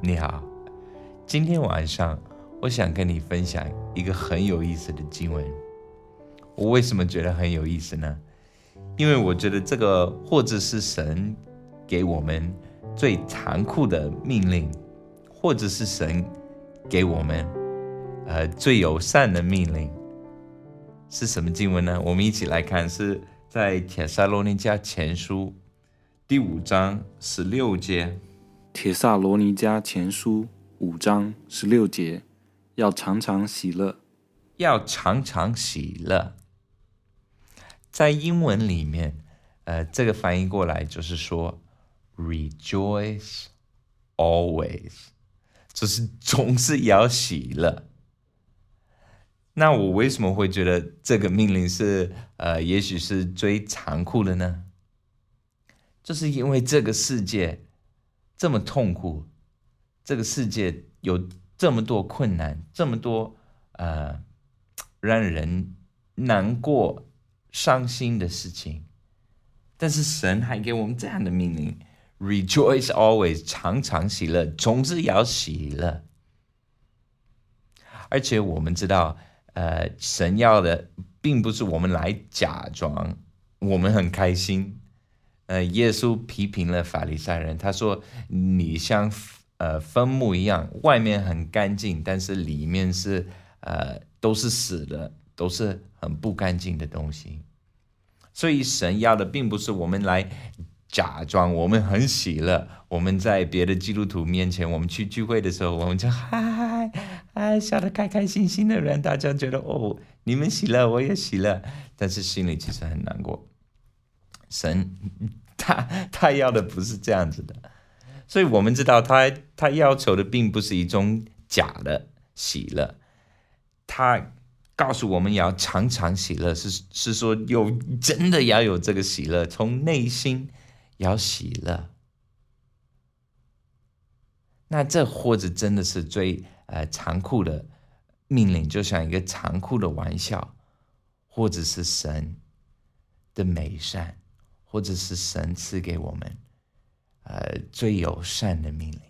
你好，今天晚上我想跟你分享一个很有意思的经文。我为什么觉得很有意思呢？因为我觉得这个或者是神给我们最残酷的命令，或者是神给我们呃最友善的命令，是什么经文呢？我们一起来看，是在铁撒罗尼迦前书第五章十六节。铁萨罗尼迦前书五章十六节，要常常喜乐，要常常喜乐。在英文里面，呃，这个翻译过来就是说，rejoice always，就是总是要喜乐。那我为什么会觉得这个命令是，呃，也许是最残酷的呢？就是因为这个世界。这么痛苦，这个世界有这么多困难，这么多呃让人难过、伤心的事情，但是神还给我们这样的命令：rejoice always，常常喜乐，总是要喜乐。而且我们知道，呃，神要的并不是我们来假装我们很开心。呃，耶稣批评了法利赛人，他说：“你像呃坟墓一样，外面很干净，但是里面是呃都是死的，都是很不干净的东西。”所以神要的并不是我们来假装我们很喜乐，我们在别的基督徒面前，我们去聚会的时候，我们就嗨嗨嗨，笑得开开心心的人，大家觉得哦，你们喜乐，我也喜乐，但是心里其实很难过。神 他他要的不是这样子的，所以我们知道他他要求的并不是一种假的喜乐，他告诉我们要常常喜乐，是是说有真的要有这个喜乐，从内心要喜乐。那这或者真的是最呃残酷的命令，就像一个残酷的玩笑，或者是神的美善。或者是神赐给我们，呃，最友善的命令。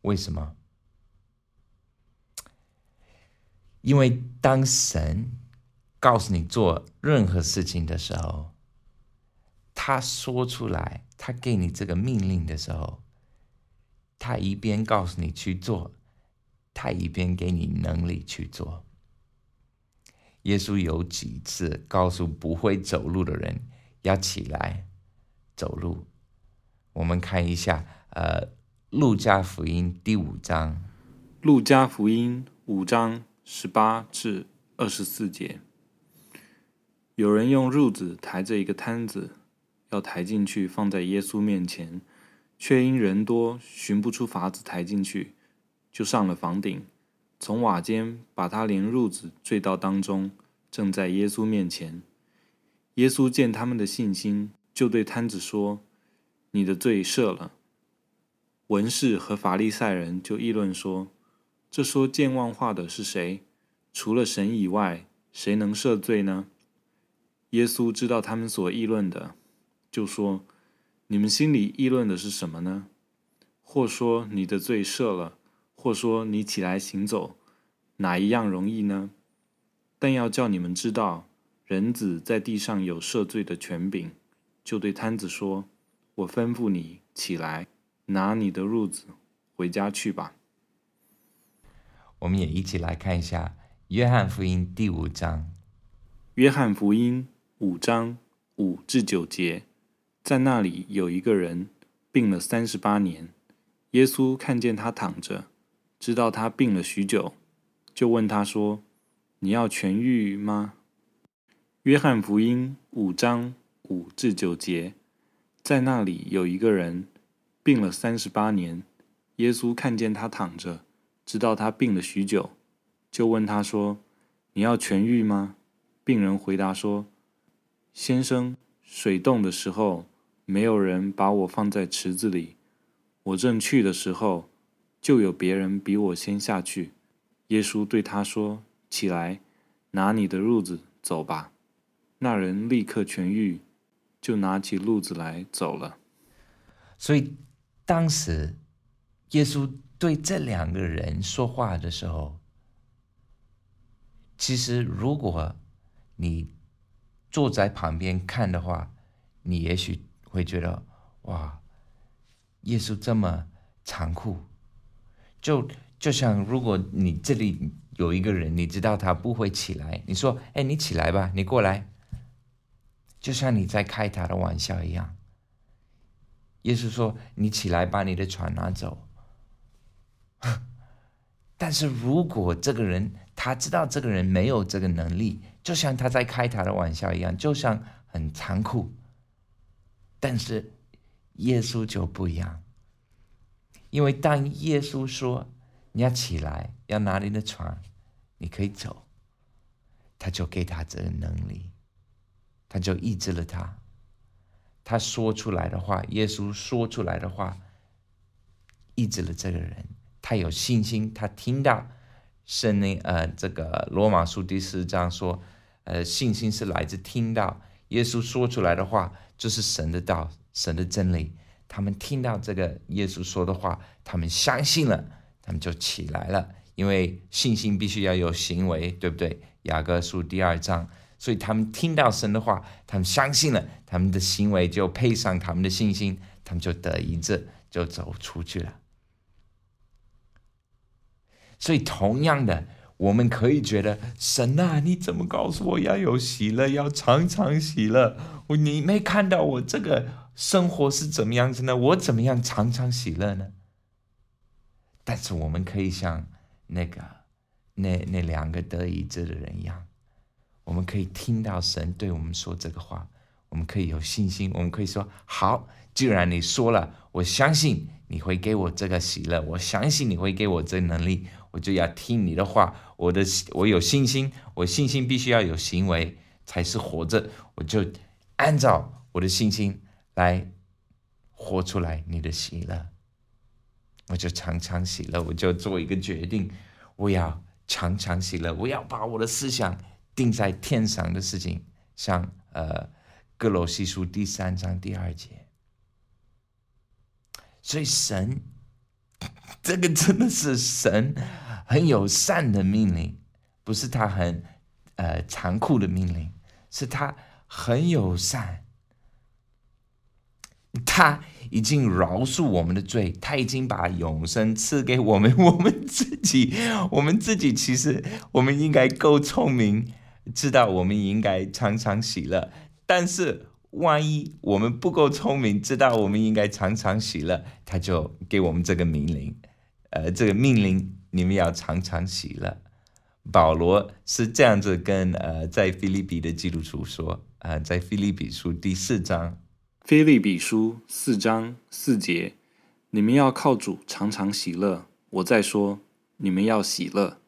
为什么？因为当神告诉你做任何事情的时候，他说出来，他给你这个命令的时候，他一边告诉你去做，他一边给你能力去做。耶稣有几次告诉不会走路的人。要起来走路。我们看一下，呃，《路加福音》第五章，《路加福音》五章十八至二十四节。有人用褥子抬着一个摊子，要抬进去放在耶稣面前，却因人多寻不出法子抬进去，就上了房顶，从瓦间把他连褥子坠到当中，正在耶稣面前。耶稣见他们的信心，就对摊子说：“你的罪赦了。”文士和法利赛人就议论说：“这说健忘话的是谁？除了神以外，谁能赦罪呢？”耶稣知道他们所议论的，就说：“你们心里议论的是什么呢？或说你的罪赦了，或说你起来行走，哪一样容易呢？但要叫你们知道。”人子在地上有赦罪的权柄，就对摊子说：“我吩咐你起来，拿你的褥子回家去吧。”我们也一起来看一下《约翰福音》第五章，《约翰福音》五章五至九节，在那里有一个人病了三十八年，耶稣看见他躺着，知道他病了许久，就问他说：“你要痊愈吗？”约翰福音五章五至九节，在那里有一个人病了三十八年，耶稣看见他躺着，知道他病了许久，就问他说：“你要痊愈吗？”病人回答说：“先生，水冻的时候，没有人把我放在池子里，我正去的时候，就有别人比我先下去。”耶稣对他说：“起来，拿你的褥子走吧。”那人立刻痊愈，就拿起褥子来走了。所以当时耶稣对这两个人说话的时候，其实如果你坐在旁边看的话，你也许会觉得哇，耶稣这么残酷，就就像如果你这里有一个人，你知道他不会起来，你说：“哎，你起来吧，你过来。”就像你在开他的玩笑一样。耶稣说：“你起来，把你的船拿走。” 但是如果这个人他知道这个人没有这个能力，就像他在开他的玩笑一样，就像很残酷。但是耶稣就不一样，因为当耶稣说你要起来，要拿你的船，你可以走，他就给他这个能力，他就医治了他。他说出来的话，耶稣说出来的话，医治了这个人。他有信心，他听到圣灵，呃，这个罗马书第四章说，呃，信心是来自听到耶稣说出来的话，就是神的道，神的真理。他们听到这个耶稣说的话，他们相信了，他们就起来了。因为信心必须要有行为，对不对？雅各书第二章，所以他们听到神的话，他们相信了，他们的行为就配上他们的信心，他们就得一致，就走出去了。所以，同样的，我们可以觉得神啊，你怎么告诉我要有喜乐，要常常喜乐？我你没看到我这个生活是怎么样子呢？我怎么样常常喜乐呢？但是，我们可以像那个那那两个得医治的人一样，我们可以听到神对我们说这个话，我们可以有信心，我们可以说：好，既然你说了，我相信你会给我这个喜乐，我相信你会给我这能力。我就要听你的话，我的我有信心，我信心必须要有行为才是活着。我就按照我的信心来活出来你的喜乐，我就常常喜乐。我就做一个决定，我要常常喜乐。我要把我的思想定在天上的事情，像呃哥罗西书第三章第二节。所以神，这个真的是神。很友善的命令，不是他很呃残酷的命令，是他很友善。他已经饶恕我们的罪，他已经把永生赐给我们。我们自己，我们自己其实我们应该够聪明，知道我们应该常常喜乐。但是万一我们不够聪明，知道我们应该常常喜乐，他就给我们这个命令，呃，这个命令。你们要常常喜乐。保罗是这样子跟呃，在菲利比的基督徒说啊，在菲利比书第四章，菲利比书四章四节，你们要靠主常常喜乐。我在说，你们要喜乐。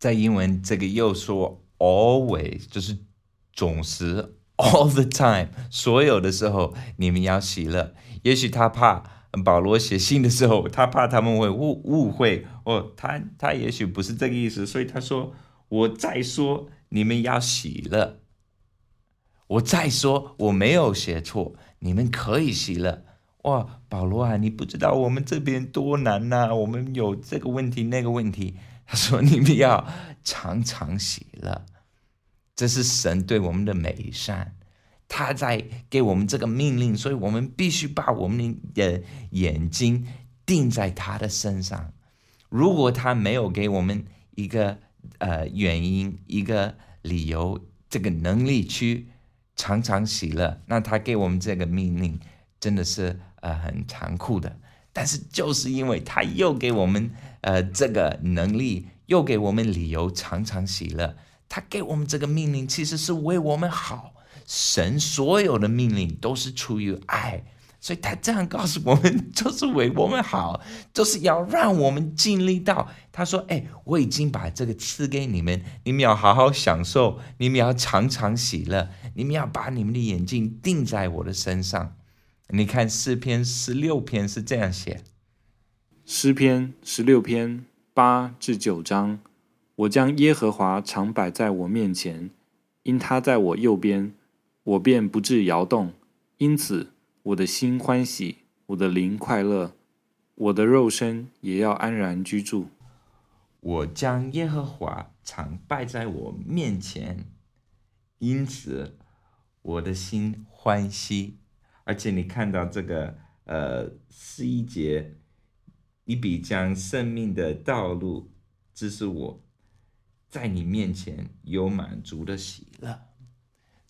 在英文这个又说 always，就是总是 all the time，所有的时候你们要喜乐。也许他怕。保罗写信的时候，他怕他们会误误会哦，他他也许不是这个意思，所以他说：“我再说，你们要喜乐。我再说，我没有写错，你们可以喜乐。”哇，保罗啊，你不知道我们这边多难呐，我们有这个问题那个问题。他说：“ 你们要常常喜乐，这是神对我们的美善。”他在给我们这个命令，所以我们必须把我们的眼睛定在他的身上。如果他没有给我们一个呃原因、一个理由、这个能力去常常喜乐，那他给我们这个命令真的是呃很残酷的。但是就是因为他又给我们呃这个能力，又给我们理由常常喜乐，他给我们这个命令其实是为我们好。神所有的命令都是出于爱，所以他这样告诉我们，就是为我们好，就是要让我们经历到。他说：“哎，我已经把这个赐给你们，你们要好好享受，你们要常常喜乐，你们要把你们的眼睛定在我的身上。”你看诗篇十六篇是这样写：诗篇十六篇八至九章，我将耶和华常摆在我面前，因他在我右边。我便不致摇动，因此我的心欢喜，我的灵快乐。我的肉身也要安然居住。我将耶和华常摆在我面前，因此我的心欢喜。而且你看到这个呃十一节，你必将生命的道路指示我，在你面前有满足的喜乐。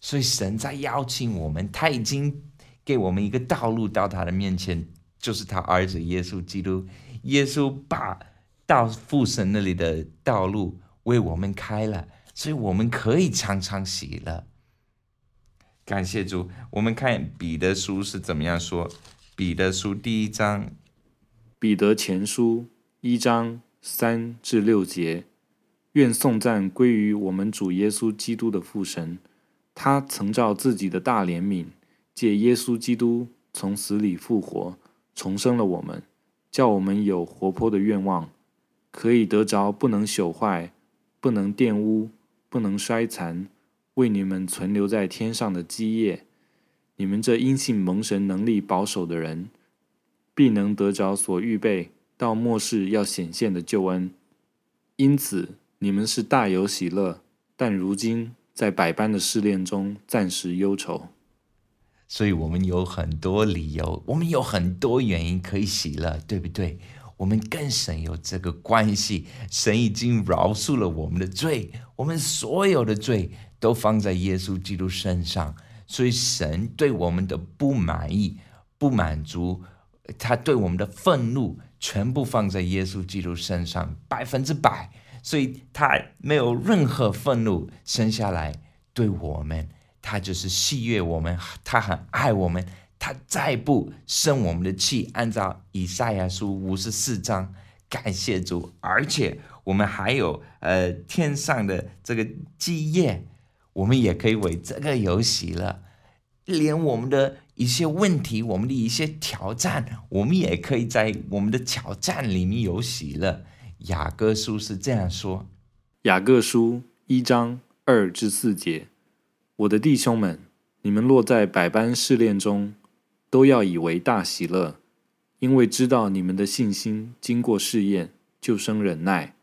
所以神在邀请我们，他已经给我们一个道路到他的面前，就是他儿子耶稣基督。耶稣把到父神那里的道路为我们开了，所以我们可以常常喜乐。感谢主。我们看彼得书是怎么样说？彼得书第一章，彼得前书一章三至六节：愿颂赞归于我们主耶稣基督的父神。他曾照自己的大怜悯，借耶稣基督从死里复活，重生了我们，叫我们有活泼的愿望。可以得着不能朽坏、不能玷污、不能衰残，为你们存留在天上的基业。你们这因信蒙神能力保守的人，必能得着所预备到末世要显现的救恩。因此，你们是大有喜乐，但如今在百般的试炼中暂时忧愁。所以我们有很多理由，我们有很多原因可以喜乐，对不对？我们跟神有这个关系，神已经饶恕了我们的罪，我们所有的罪都放在耶稣基督身上，所以神对我们的不满意、不满足，他对我们的愤怒，全部放在耶稣基督身上，百分之百，所以他没有任何愤怒生下来对我们，他就是喜悦我们，他很爱我们。他再不生我们的气，按照以赛亚书五十四章，感谢主，而且我们还有呃天上的这个基业，我们也可以为这个有喜了。连我们的一些问题，我们的一些挑战，我们也可以在我们的挑战里面有喜了。雅各书是这样说：雅各书一章二至四节，我的弟兄们，你们落在百般试炼中。都要以为大喜乐，因为知道你们的信心经过试验，就生忍耐。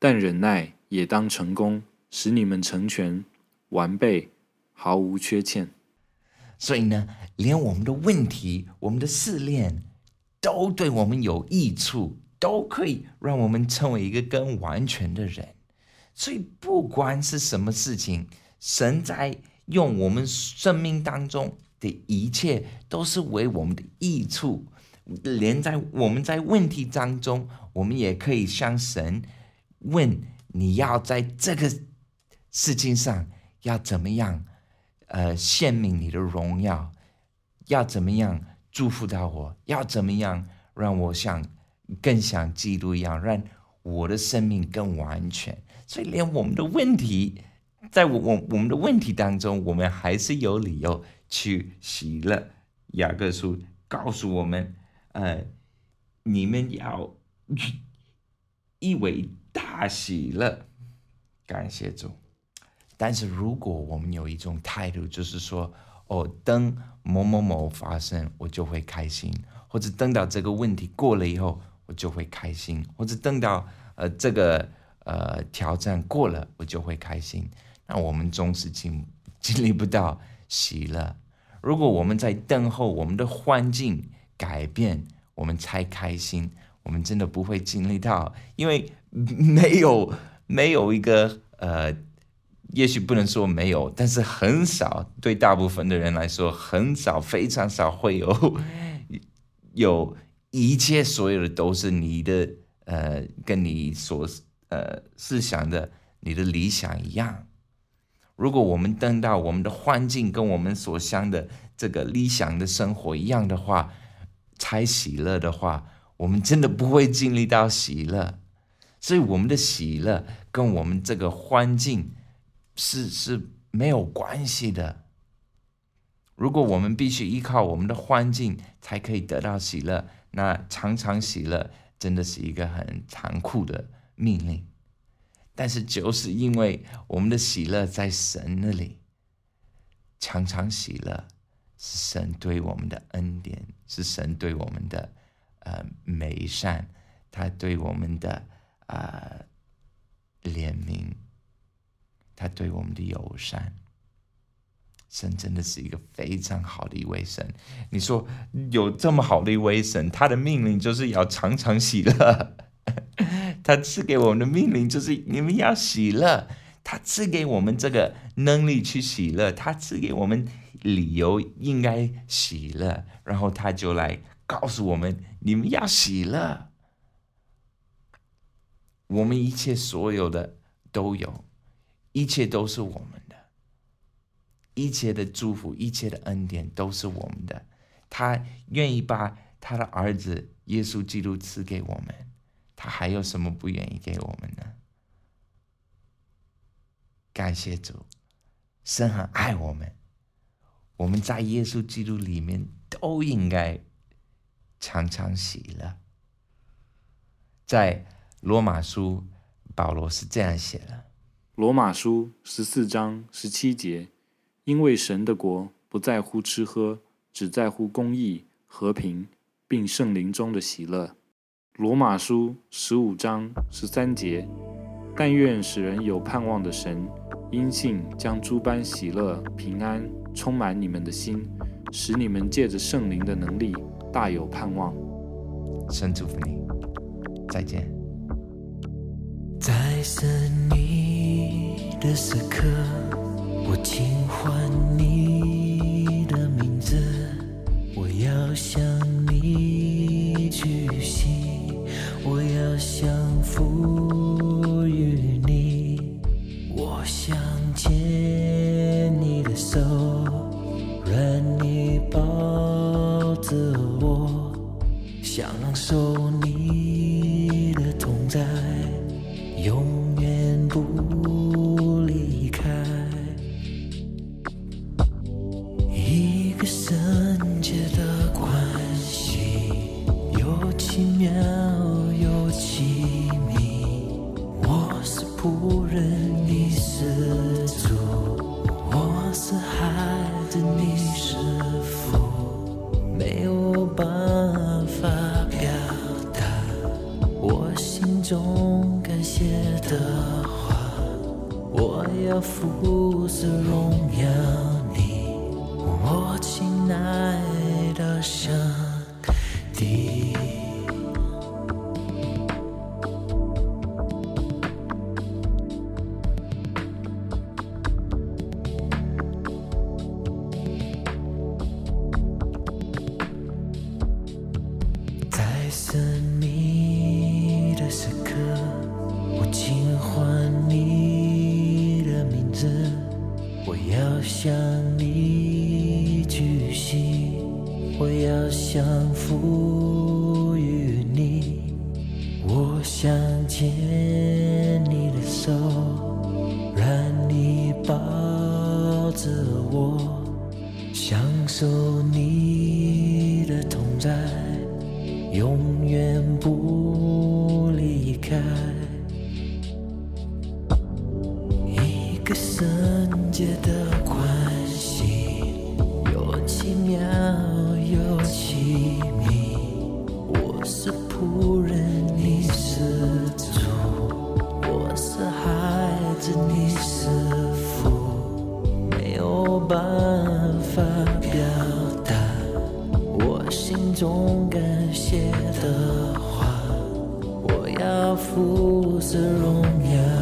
但忍耐也当成功，使你们成全完备，毫无缺欠。所以呢，连我们的问题、我们的试炼，都对我们有益处，都可以让我们成为一个更完全的人。所以，不管是什么事情，神在用我们生命当中。的一切都是为我们的益处，连在我们在问题当中，我们也可以向神问：你要在这个事情上要怎么样？呃，献明你的荣耀，要怎么样祝福到我？要怎么样让我像更像基督一样，让我的生命更完全？所以，连我们的问题，在我我我们的问题当中，我们还是有理由。去喜乐，雅各书告诉我们，呃，你们要一为大喜乐，感谢主。但是如果我们有一种态度，就是说，哦，等某某某发生，我就会开心；或者等到这个问题过了以后，我就会开心；或者等到呃这个呃挑战过了，我就会开心。那我们总是经经历不到喜乐。如果我们在等候我们的环境改变，我们才开心，我们真的不会经历到，因为没有没有一个呃，也许不能说没有，但是很少，对大部分的人来说，很少，非常少会有 有一切所有的都是你的呃，跟你所呃思想的你的理想一样。如果我们等到我们的环境跟我们所想的这个理想的生活一样的话，才喜乐的话，我们真的不会经历到喜乐。所以我们的喜乐跟我们这个环境是是没有关系的。如果我们必须依靠我们的环境才可以得到喜乐，那常常喜乐真的是一个很残酷的命令。但是，就是因为我们的喜乐在神那里，常常喜乐，是神对我们的恩典，是神对我们的呃美善，他对我们的啊怜悯，他对我们的友善。神真的是一个非常好的一位神。你说有这么好的一位神，他的命令就是要常常喜乐。他赐给我们的命令就是你们要喜乐。他赐给我们这个能力去喜乐，他赐给我们理由应该喜乐，然后他就来告诉我们：你们要喜乐。我们一切所有的都有，一切都是我们的，一切的祝福、一切的恩典都是我们的。他愿意把他的儿子耶稣基督赐给我们，他还有什么不愿意给我们呢？感谢主，神很爱我们，我们在耶稣基督里面都应该常常喜乐。在罗马书，保罗是这样写的：罗马书十四章十七节，因为神的国不在乎吃喝，只在乎公义、和平，并圣灵中的喜乐。罗马书十五章十三节，但愿使人有盼望的神。因信将诸般喜乐、平安充满你们的心，使你们借着圣灵的能力大有盼望。神祝福你，再见。在生你的时刻，我轻唤你的名字，我要向你举行，我要降服于你，我想牵你的手，让你抱着我，享受你的同在，永中感谢的话，我要服侍荣耀。